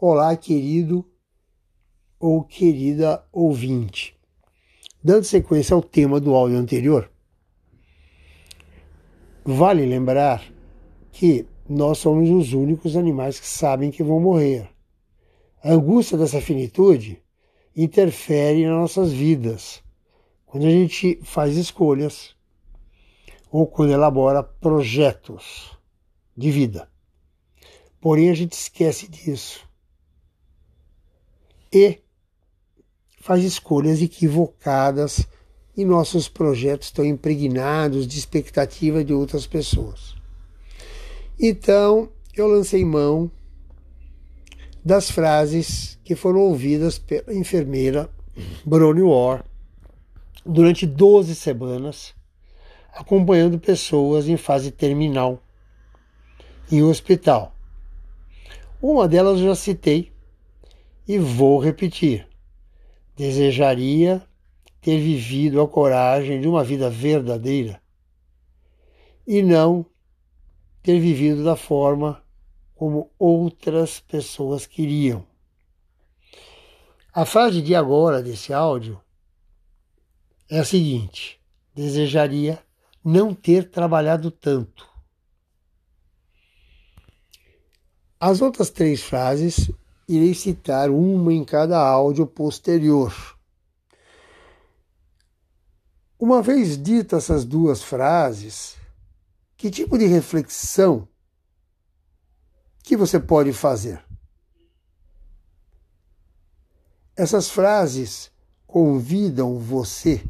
Olá, querido ou querida ouvinte. Dando sequência ao tema do áudio anterior, vale lembrar que nós somos os únicos animais que sabem que vão morrer. A angústia dessa finitude interfere nas nossas vidas, quando a gente faz escolhas ou quando elabora projetos de vida. Porém, a gente esquece disso e faz escolhas equivocadas e nossos projetos estão impregnados de expectativa de outras pessoas. Então, eu lancei mão das frases que foram ouvidas pela enfermeira Bronnie War durante 12 semanas, acompanhando pessoas em fase terminal em um hospital. Uma delas eu já citei e vou repetir. Desejaria ter vivido a coragem de uma vida verdadeira e não ter vivido da forma como outras pessoas queriam. A frase de agora desse áudio é a seguinte: desejaria não ter trabalhado tanto. As outras três frases irei citar uma em cada áudio posterior. Uma vez ditas essas duas frases, que tipo de reflexão que você pode fazer? Essas frases convidam você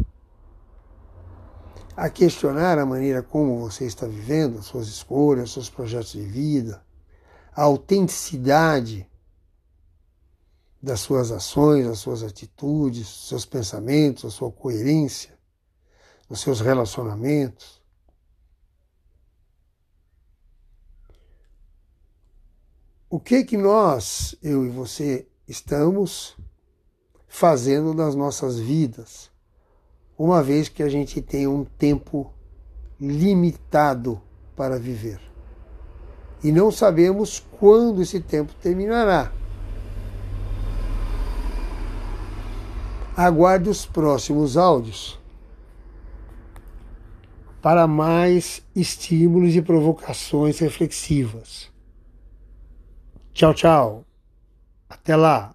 a questionar a maneira como você está vivendo, suas escolhas, seus projetos de vida, a autenticidade das suas ações, das suas atitudes, dos seus pensamentos, a sua coerência, dos seus relacionamentos. o que que nós, eu e você, estamos fazendo nas nossas vidas, uma vez que a gente tem um tempo limitado para viver. E não sabemos quando esse tempo terminará. Aguarde os próximos áudios para mais estímulos e provocações reflexivas. Tchau, tchau. Até lá.